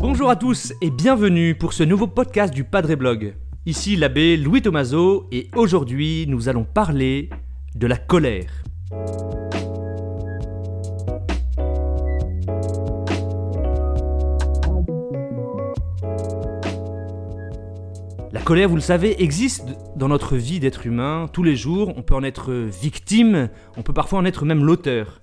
Bonjour à tous et bienvenue pour ce nouveau podcast du Padre Blog. Ici l'abbé Louis Tomaso et aujourd'hui nous allons parler de la colère. Colère, vous le savez, existe dans notre vie d'être humain tous les jours. On peut en être victime, on peut parfois en être même l'auteur.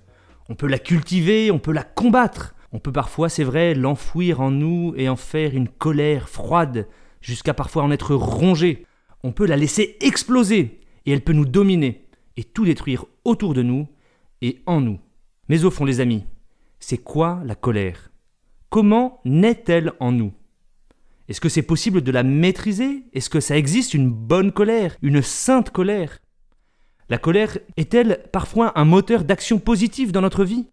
On peut la cultiver, on peut la combattre. On peut parfois, c'est vrai, l'enfouir en nous et en faire une colère froide, jusqu'à parfois en être rongé. On peut la laisser exploser, et elle peut nous dominer, et tout détruire autour de nous et en nous. Mais au fond, les amis, c'est quoi la colère? Comment naît-elle en nous? Est-ce que c'est possible de la maîtriser? Est-ce que ça existe une bonne colère, une sainte colère? La colère est-elle parfois un moteur d'action positive dans notre vie?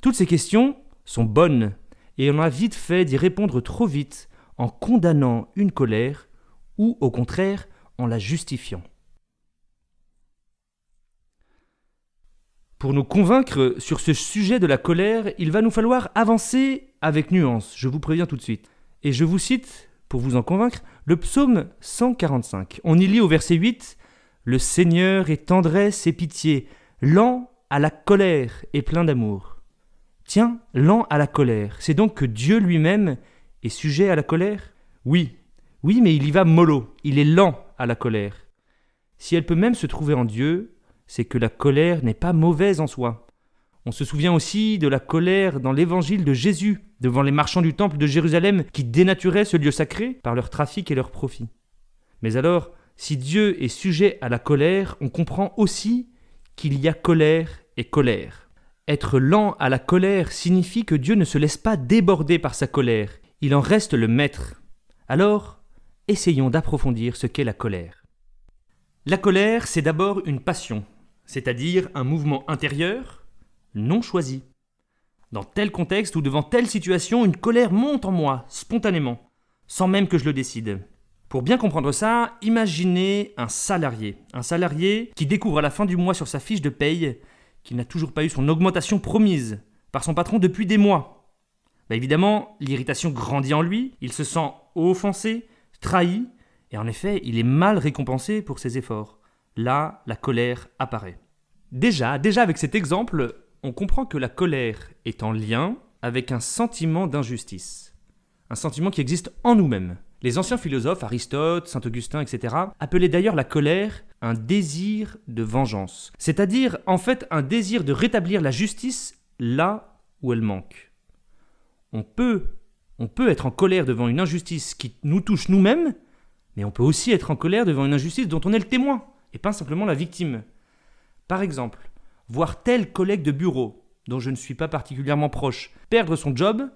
Toutes ces questions sont bonnes, et on a vite fait d'y répondre trop vite en condamnant une colère, ou au contraire en la justifiant. Pour nous convaincre sur ce sujet de la colère, il va nous falloir avancer avec nuance, je vous préviens tout de suite. Et je vous cite, pour vous en convaincre, le psaume 145. On y lit au verset 8 Le Seigneur est tendresse et pitié, lent à la colère et plein d'amour. Tiens, lent à la colère, c'est donc que Dieu lui-même est sujet à la colère? Oui, oui, mais il y va mollo, il est lent à la colère. Si elle peut même se trouver en Dieu, c'est que la colère n'est pas mauvaise en soi. On se souvient aussi de la colère dans l'évangile de Jésus, devant les marchands du temple de Jérusalem qui dénaturaient ce lieu sacré par leur trafic et leur profit. Mais alors, si Dieu est sujet à la colère, on comprend aussi qu'il y a colère et colère. Être lent à la colère signifie que Dieu ne se laisse pas déborder par sa colère, il en reste le maître. Alors, essayons d'approfondir ce qu'est la colère. La colère, c'est d'abord une passion, c'est-à-dire un mouvement intérieur non choisi. Dans tel contexte ou devant telle situation, une colère monte en moi, spontanément, sans même que je le décide. Pour bien comprendre ça, imaginez un salarié. Un salarié qui découvre à la fin du mois sur sa fiche de paye qu'il n'a toujours pas eu son augmentation promise par son patron depuis des mois. Bah évidemment, l'irritation grandit en lui, il se sent offensé, trahi, et en effet, il est mal récompensé pour ses efforts. Là, la colère apparaît. Déjà, déjà avec cet exemple, on comprend que la colère est en lien avec un sentiment d'injustice. Un sentiment qui existe en nous-mêmes. Les anciens philosophes, Aristote, Saint Augustin, etc., appelaient d'ailleurs la colère un désir de vengeance, c'est-à-dire en fait un désir de rétablir la justice là où elle manque. On peut, on peut être en colère devant une injustice qui nous touche nous-mêmes, mais on peut aussi être en colère devant une injustice dont on est le témoin, et pas simplement la victime. Par exemple, voir tel collègue de bureau, dont je ne suis pas particulièrement proche, perdre son job,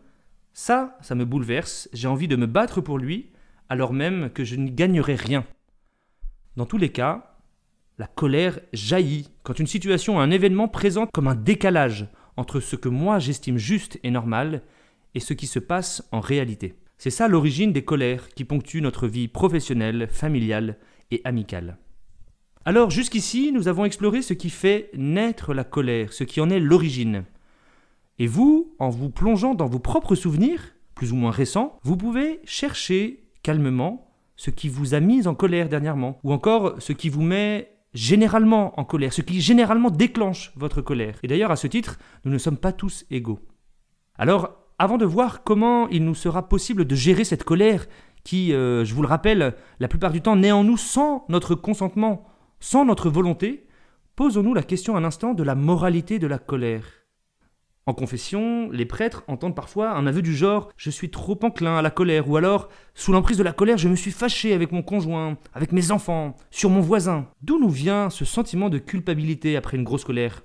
ça, ça me bouleverse, j'ai envie de me battre pour lui, alors même que je n'y gagnerai rien. Dans tous les cas, la colère jaillit quand une situation, un événement présente comme un décalage entre ce que moi j'estime juste et normal et ce qui se passe en réalité. C'est ça l'origine des colères qui ponctuent notre vie professionnelle, familiale et amicale. Alors jusqu'ici, nous avons exploré ce qui fait naître la colère, ce qui en est l'origine. Et vous, en vous plongeant dans vos propres souvenirs, plus ou moins récents, vous pouvez chercher calmement ce qui vous a mis en colère dernièrement, ou encore ce qui vous met généralement en colère, ce qui généralement déclenche votre colère. Et d'ailleurs, à ce titre, nous ne sommes pas tous égaux. Alors, avant de voir comment il nous sera possible de gérer cette colère, qui, euh, je vous le rappelle, la plupart du temps naît en nous sans notre consentement, sans notre volonté, posons-nous la question un instant de la moralité de la colère. En confession, les prêtres entendent parfois un aveu du genre ⁇ Je suis trop enclin à la colère ⁇ ou alors ⁇ Sous l'emprise de la colère, je me suis fâché avec mon conjoint, avec mes enfants, sur mon voisin. D'où nous vient ce sentiment de culpabilité après une grosse colère?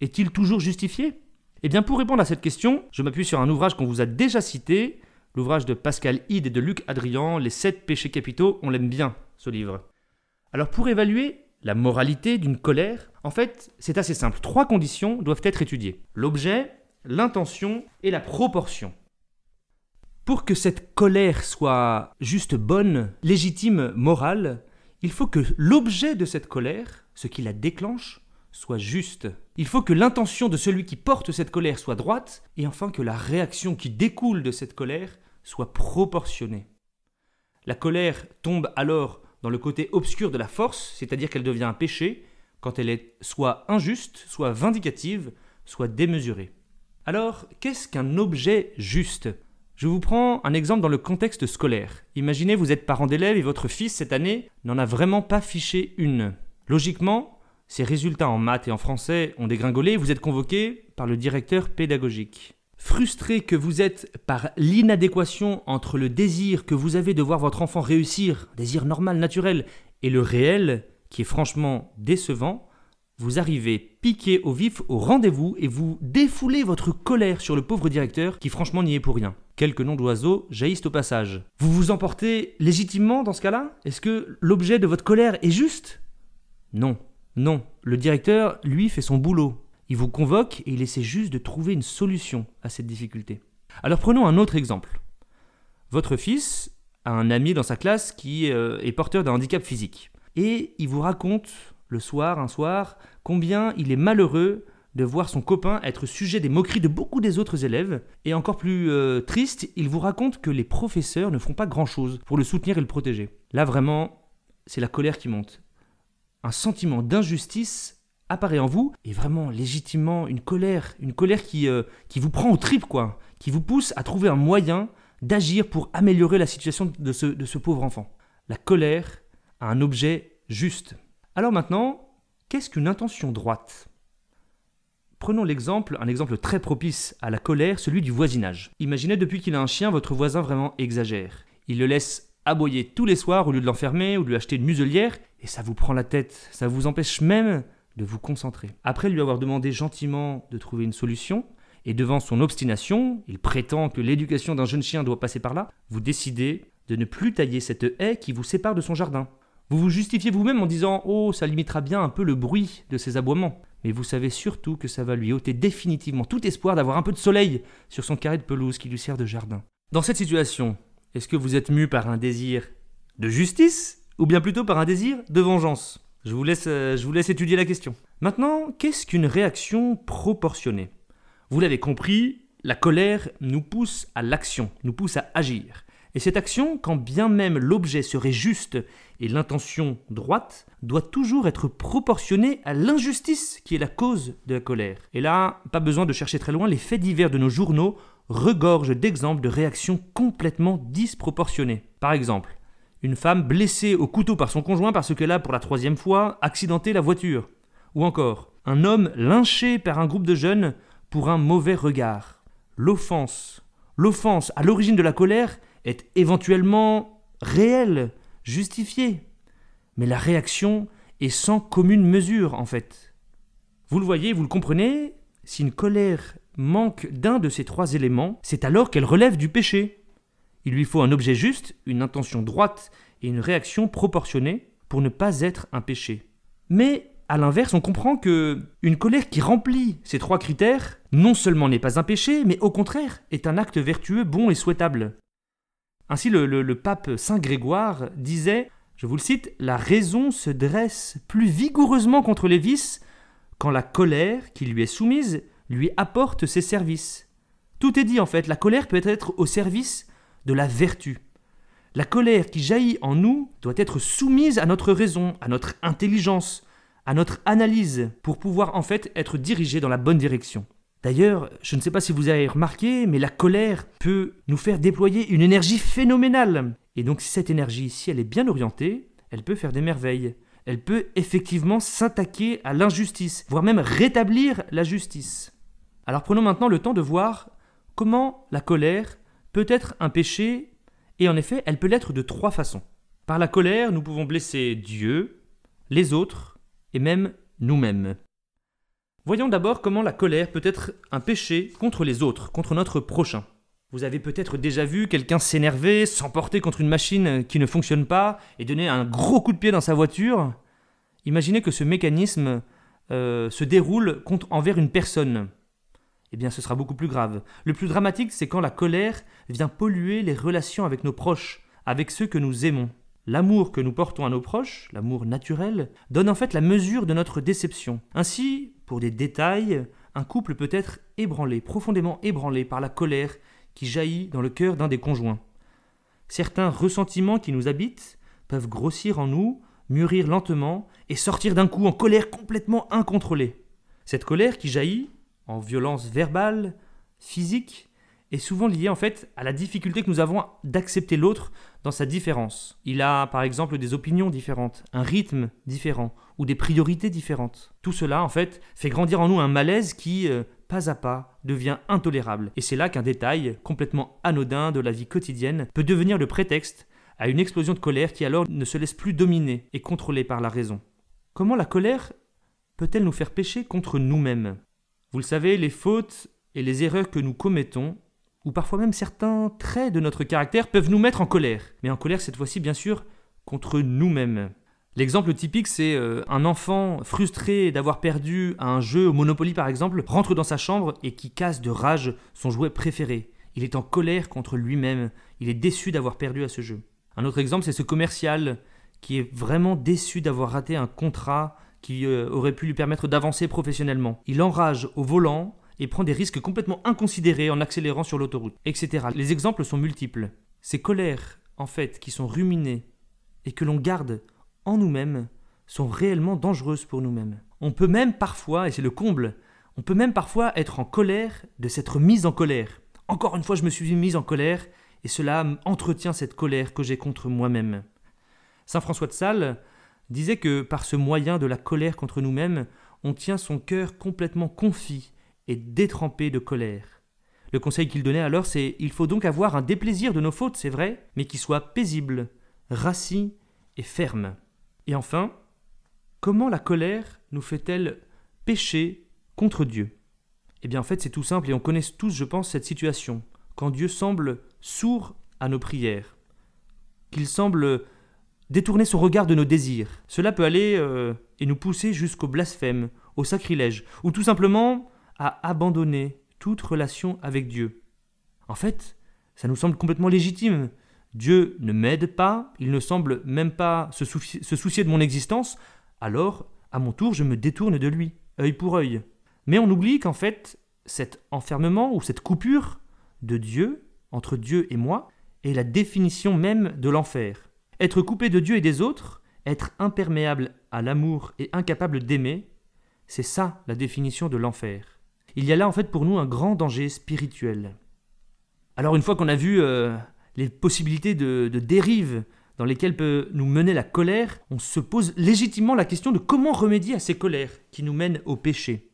Est-il toujours justifié? Eh bien, pour répondre à cette question, je m'appuie sur un ouvrage qu'on vous a déjà cité, l'ouvrage de Pascal Hyde et de Luc Adrian, Les sept péchés capitaux. On l'aime bien, ce livre. Alors, pour évaluer la moralité d'une colère, en fait, c'est assez simple. Trois conditions doivent être étudiées. L'objet, l'intention et la proportion. Pour que cette colère soit juste bonne, légitime, morale, il faut que l'objet de cette colère, ce qui la déclenche, soit juste. Il faut que l'intention de celui qui porte cette colère soit droite, et enfin que la réaction qui découle de cette colère soit proportionnée. La colère tombe alors dans le côté obscur de la force, c'est-à-dire qu'elle devient un péché, quand elle est soit injuste, soit vindicative, soit démesurée. Alors, qu'est-ce qu'un objet juste? Je vous prends un exemple dans le contexte scolaire. Imaginez vous êtes parent d'élève et votre fils cette année n'en a vraiment pas fiché une. Logiquement, ses résultats en maths et en français ont dégringolé, vous êtes convoqué par le directeur pédagogique. Frustré que vous êtes par l'inadéquation entre le désir que vous avez de voir votre enfant réussir, désir normal, naturel, et le réel, qui est franchement décevant, vous arrivez piqué au vif au rendez-vous et vous défoulez votre colère sur le pauvre directeur qui franchement n'y est pour rien. Quelques noms d'oiseaux jaillissent au passage. Vous vous emportez légitimement dans ce cas-là? Est-ce que l'objet de votre colère est juste? Non. Non, le directeur, lui, fait son boulot. Il vous convoque et il essaie juste de trouver une solution à cette difficulté. Alors prenons un autre exemple. Votre fils a un ami dans sa classe qui euh, est porteur d'un handicap physique. Et il vous raconte le soir, un soir, combien il est malheureux de voir son copain être sujet des moqueries de beaucoup des autres élèves. Et encore plus euh, triste, il vous raconte que les professeurs ne font pas grand-chose pour le soutenir et le protéger. Là vraiment, c'est la colère qui monte un sentiment d'injustice apparaît en vous, et vraiment légitimement une colère, une colère qui, euh, vous prend au trip, quoi, qui vous pousse à trouver un moyen d'agir pour améliorer la situation de ce, de ce pauvre enfant. La colère a un objet juste. Alors maintenant, qu'est-ce qu'une intention droite? Prenons l'exemple, un exemple très propice à la colère, celui du voisinage. Imaginez depuis qu'il a un chien, votre voisin vraiment exagère. Il le laisse aboyer tous les soirs au lieu de l'enfermer ou de lui acheter une muselière, et ça vous prend la tête, ça vous empêche même de vous concentrer. Après lui avoir demandé gentiment de trouver une solution, et devant son obstination, il prétend que l'éducation d'un jeune chien doit passer par là, vous décidez de ne plus tailler cette haie qui vous sépare de son jardin. Vous vous justifiez vous-même en disant Oh, ça limitera bien un peu le bruit de ses aboiements. Mais vous savez surtout que ça va lui ôter définitivement tout espoir d'avoir un peu de soleil sur son carré de pelouse qui lui sert de jardin. Dans cette situation, est-ce que vous êtes mu par un désir de justice ou bien plutôt par un désir de vengeance? Je vous, laisse, euh, je vous laisse étudier la question. Maintenant, qu'est-ce qu'une réaction proportionnée? Vous l'avez compris, la colère nous pousse à l'action, nous pousse à agir. Et cette action, quand bien même l'objet serait juste et l'intention droite, doit toujours être proportionnée à l'injustice qui est la cause de la colère. Et là, pas besoin de chercher très loin, les faits divers de nos journaux regorgent d'exemples de réactions complètement disproportionnées. Par exemple, une femme blessée au couteau par son conjoint parce qu'elle a, pour la troisième fois, accidenté la voiture. Ou encore, un homme lynché par un groupe de jeunes pour un mauvais regard. L'offense, l'offense à l'origine de la colère est éventuellement réelle, justifiée. Mais la réaction est sans commune mesure, en fait. Vous le voyez, vous le comprenez, si une colère manque d'un de ces trois éléments, c'est alors qu'elle relève du péché. Il lui faut un objet juste, une intention droite et une réaction proportionnée pour ne pas être un péché. Mais à l'inverse, on comprend que une colère qui remplit ces trois critères non seulement n'est pas un péché, mais au contraire est un acte vertueux, bon et souhaitable. Ainsi, le, pape Saint Grégoire disait, je vous le cite, La raison se dresse plus vigoureusement contre les vices quand la colère qui lui est soumise lui apporte ses services. Tout est dit en fait, la colère peut être au service de la vertu. La colère qui jaillit en nous doit être soumise à notre raison, à notre intelligence, à notre analyse, pour pouvoir en fait être dirigée dans la bonne direction. D'ailleurs, je ne sais pas si vous avez remarqué, mais la colère peut nous faire déployer une énergie phénoménale. Et donc cette énergie, si elle est bien orientée, elle peut faire des merveilles. Elle peut effectivement s'attaquer à l'injustice, voire même rétablir la justice. Alors prenons maintenant le temps de voir comment la colère peut être un péché, et en effet, elle peut l'être de trois façons. Par la colère, nous pouvons blesser Dieu, les autres, et même nous-mêmes. Voyons d'abord comment la colère peut être un péché contre les autres, contre notre prochain. Vous avez peut-être déjà vu quelqu'un s'énerver, s'emporter contre une machine qui ne fonctionne pas et donner un gros coup de pied dans sa voiture. Imaginez que ce mécanisme euh, se déroule contre, envers une personne eh bien ce sera beaucoup plus grave. Le plus dramatique, c'est quand la colère vient polluer les relations avec nos proches, avec ceux que nous aimons. L'amour que nous portons à nos proches, l'amour naturel, donne en fait la mesure de notre déception. Ainsi, pour des détails, un couple peut être ébranlé, profondément ébranlé par la colère qui jaillit dans le cœur d'un des conjoints. Certains ressentiments qui nous habitent peuvent grossir en nous, mûrir lentement et sortir d'un coup en colère complètement incontrôlée. Cette colère qui jaillit en violence verbale, physique, est souvent liée en fait à la difficulté que nous avons d'accepter l'autre dans sa différence. Il a par exemple des opinions différentes, un rythme différent ou des priorités différentes. Tout cela en fait fait grandir en nous un malaise qui, euh, pas à pas, devient intolérable. Et c'est là qu'un détail complètement anodin de la vie quotidienne peut devenir le prétexte à une explosion de colère qui alors ne se laisse plus dominer et contrôler par la raison. Comment la colère peut-elle nous faire pécher contre nous-mêmes? Vous le savez, les fautes et les erreurs que nous commettons ou parfois même certains traits de notre caractère peuvent nous mettre en colère. Mais en colère cette fois-ci bien sûr contre nous-mêmes. L'exemple typique, c'est euh, un enfant frustré d'avoir perdu un jeu au Monopoly par exemple, rentre dans sa chambre et qui casse de rage son jouet préféré. Il est en colère contre lui-même, il est déçu d'avoir perdu à ce jeu. Un autre exemple, c'est ce commercial qui est vraiment déçu d'avoir raté un contrat qui euh, aurait pu lui permettre d'avancer professionnellement. Il enrage au volant et prend des risques complètement inconsidérés en accélérant sur l'autoroute, etc. Les exemples sont multiples. Ces colères, en fait, qui sont ruminées et que l'on garde en nous-mêmes, sont réellement dangereuses pour nous-mêmes. On peut même parfois, et c'est le comble, on peut même parfois être en colère de s'être mis en colère. Encore une fois, je me suis mis en colère, et cela entretient cette colère que j'ai contre moi-même. Saint François de Sales disait que par ce moyen de la colère contre nous-mêmes, on tient son cœur complètement confit et détrempé de colère. Le conseil qu'il donnait alors, c'est il faut donc avoir un déplaisir de nos fautes, c'est vrai, mais qui soit paisible, rassis et ferme. Et enfin, comment la colère nous fait-elle pécher contre Dieu? Eh bien en fait c'est tout simple et on connaît tous, je pense, cette situation, quand Dieu semble sourd à nos prières, qu'il semble détourner son regard de nos désirs. Cela peut aller euh, et nous pousser jusqu'au blasphème, au sacrilège, ou tout simplement à abandonner toute relation avec Dieu. En fait, ça nous semble complètement légitime. Dieu ne m'aide pas, il ne semble même pas se, soucier, de mon existence, alors, à mon tour, je me détourne de lui, œil pour œil. Mais on oublie qu'en fait, cet enfermement ou cette coupure de Dieu, entre Dieu et moi, est la définition même de l'enfer. Être coupé de Dieu et des autres, être imperméable à l'amour et incapable d'aimer, c'est ça la définition de l'enfer. Il y a là en fait pour nous un grand danger spirituel. Alors une fois qu'on a vu euh, les possibilités de, de dérive dans lesquelles peut nous mener la colère, on se pose légitimement la question de comment remédier à ces colères qui nous mènent au péché.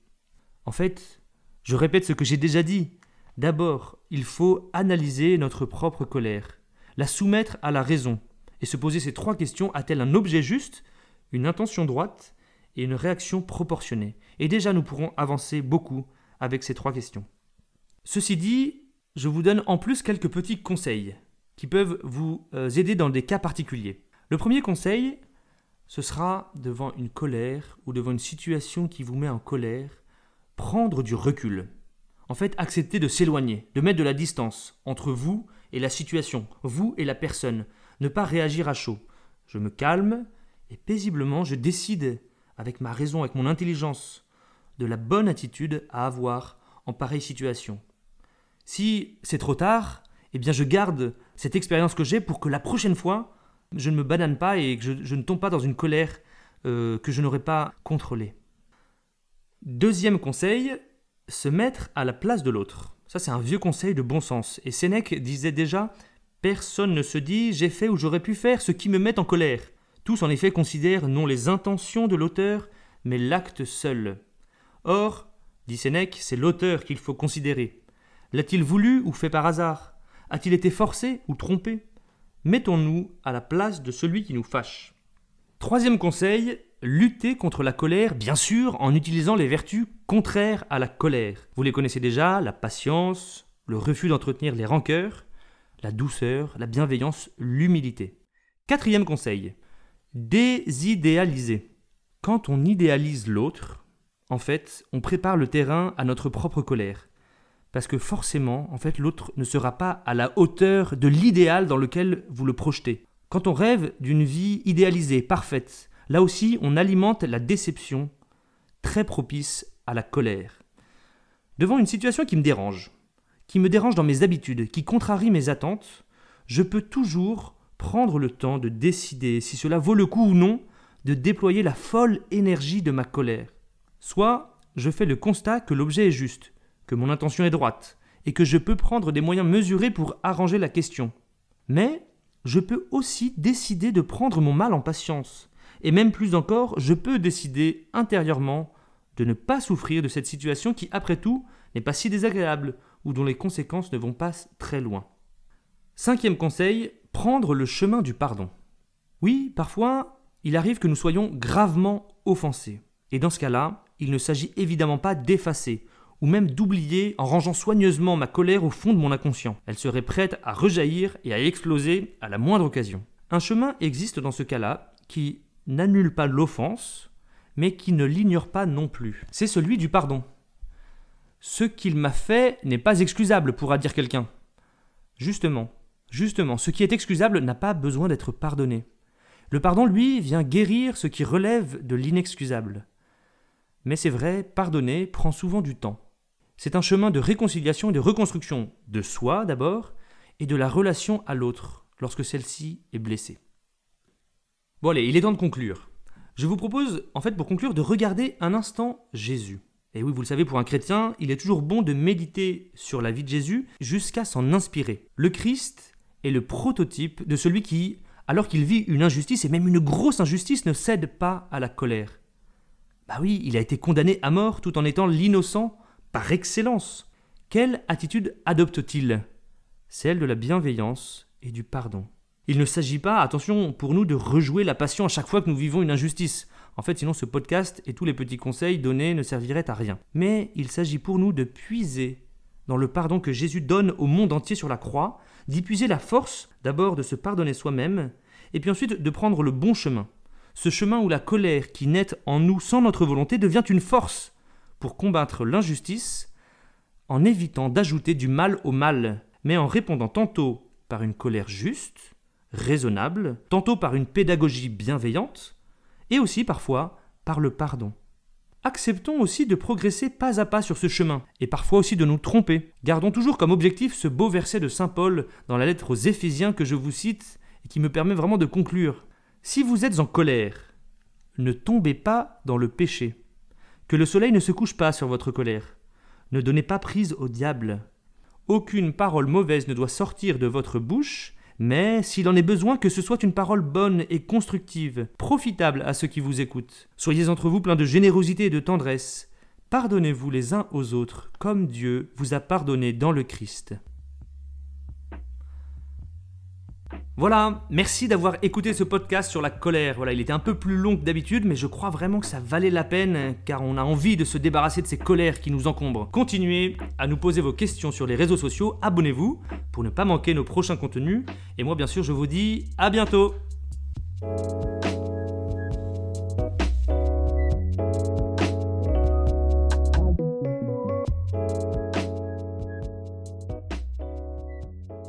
En fait, je répète ce que j'ai déjà dit, d'abord il faut analyser notre propre colère, la soumettre à la raison, et se poser ces trois questions, a-t-elle un objet juste, une intention droite et une réaction proportionnée? Et déjà nous pourrons avancer beaucoup avec ces trois questions. Ceci dit, je vous donne en plus quelques petits conseils qui peuvent vous euh, aider dans des cas particuliers. Le premier conseil, ce sera devant une colère ou devant une situation qui vous met en colère, prendre du recul. En fait, accepter de s'éloigner, de mettre de la distance entre vous et la situation, vous et la personne, ne pas réagir à chaud. Je me calme et paisiblement je décide, avec ma raison, avec mon intelligence, de la bonne attitude à avoir en pareille situation. Si c'est trop tard, eh bien je garde cette expérience que j'ai pour que la prochaine fois, je ne me banane pas et que je, ne tombe pas dans une colère euh, que je n'aurais pas contrôlée. Deuxième conseil, se mettre à la place de l'autre. Ça c'est un vieux conseil de bon sens. Et Sénèque disait déjà Personne ne se dit j'ai fait ou j'aurais pu faire ce qui me met en colère. Tous en effet considèrent non les intentions de l'auteur, mais l'acte seul. Or, dit Sénèque, c'est l'auteur qu'il faut considérer. L'a-t-il voulu ou fait par hasard? A-t-il été forcé ou trompé? Mettons-nous à la place de celui qui nous fâche. Troisième conseil, lutter contre la colère, bien sûr, en utilisant les vertus contraires à la colère. Vous les connaissez déjà, la patience, le refus d'entretenir les rancœurs, la douceur, la bienveillance, l'humilité. Quatrième conseil, désidéaliser. Quand on idéalise l'autre, en fait, on prépare le terrain à notre propre colère. Parce que forcément, en fait, l'autre ne sera pas à la hauteur de l'idéal dans lequel vous le projetez. Quand on rêve d'une vie idéalisée, parfaite, là aussi on alimente la déception, très propice à la colère. Devant une situation qui me dérange, qui me dérange dans mes habitudes, qui contrarie mes attentes, je peux toujours prendre le temps de décider si cela vaut le coup ou non de déployer la folle énergie de ma colère. Soit je fais le constat que l'objet est juste, que mon intention est droite, et que je peux prendre des moyens mesurés pour arranger la question. Mais je peux aussi décider de prendre mon mal en patience, et même plus encore, je peux décider intérieurement de ne pas souffrir de cette situation qui, après tout, n'est pas si désagréable ou dont les conséquences ne vont pas très loin. Cinquième conseil, prendre le chemin du pardon. Oui, parfois, il arrive que nous soyons gravement offensés. Et dans ce cas-là, il ne s'agit évidemment pas d'effacer, ou même d'oublier en rangeant soigneusement ma colère au fond de mon inconscient. Elle serait prête à rejaillir et à exploser à la moindre occasion. Un chemin existe dans ce cas-là qui n'annule pas l'offense, mais qui ne l'ignore pas non plus. C'est celui du pardon. Ce qu'il m'a fait n'est pas excusable, pourra dire quelqu'un. Justement, justement, ce qui est excusable n'a pas besoin d'être pardonné. Le pardon, lui, vient guérir ce qui relève de l'inexcusable. Mais c'est vrai, pardonner prend souvent du temps. C'est un chemin de réconciliation et de reconstruction de soi d'abord, et de la relation à l'autre lorsque celle-ci est blessée. Bon allez, il est temps de conclure. Je vous propose, en fait, pour conclure, de regarder un instant Jésus. Et oui, vous le savez, pour un chrétien, il est toujours bon de méditer sur la vie de Jésus jusqu'à s'en inspirer. Le Christ est le prototype de celui qui, alors qu'il vit une injustice, et même une grosse injustice, ne cède pas à la colère. Bah oui, il a été condamné à mort tout en étant l'innocent par excellence. Quelle attitude adopte-t-il? Celle de la bienveillance et du pardon. Il ne s'agit pas, attention, pour nous de rejouer la passion à chaque fois que nous vivons une injustice. En fait, sinon ce podcast et tous les petits conseils donnés ne serviraient à rien. Mais il s'agit pour nous de puiser dans le pardon que Jésus donne au monde entier sur la croix, d'y puiser la force d'abord de se pardonner soi-même, et puis ensuite de prendre le bon chemin ce chemin où la colère qui naît en nous sans notre volonté devient une force pour combattre l'injustice en évitant d'ajouter du mal au mal, mais en répondant tantôt par une colère juste, raisonnable, tantôt par une pédagogie bienveillante, et aussi parfois par le pardon. Acceptons aussi de progresser pas à pas sur ce chemin, et parfois aussi de nous tromper. Gardons toujours comme objectif ce beau verset de Saint Paul dans la lettre aux Éphésiens que je vous cite et qui me permet vraiment de conclure. Si vous êtes en colère, ne tombez pas dans le péché. Que le soleil ne se couche pas sur votre colère. Ne donnez pas prise au diable. Aucune parole mauvaise ne doit sortir de votre bouche, mais s'il en est besoin, que ce soit une parole bonne et constructive, profitable à ceux qui vous écoutent. Soyez entre vous pleins de générosité et de tendresse. Pardonnez-vous les uns aux autres, comme Dieu vous a pardonné dans le Christ. Voilà, merci d'avoir écouté ce podcast sur la colère. Voilà, il était un peu plus long que d'habitude, mais je crois vraiment que ça valait la peine, car on a envie de se débarrasser de ces colères qui nous encombrent. Continuez à nous poser vos questions sur les réseaux sociaux, abonnez-vous pour ne pas manquer nos prochains contenus, et moi bien sûr je vous dis à bientôt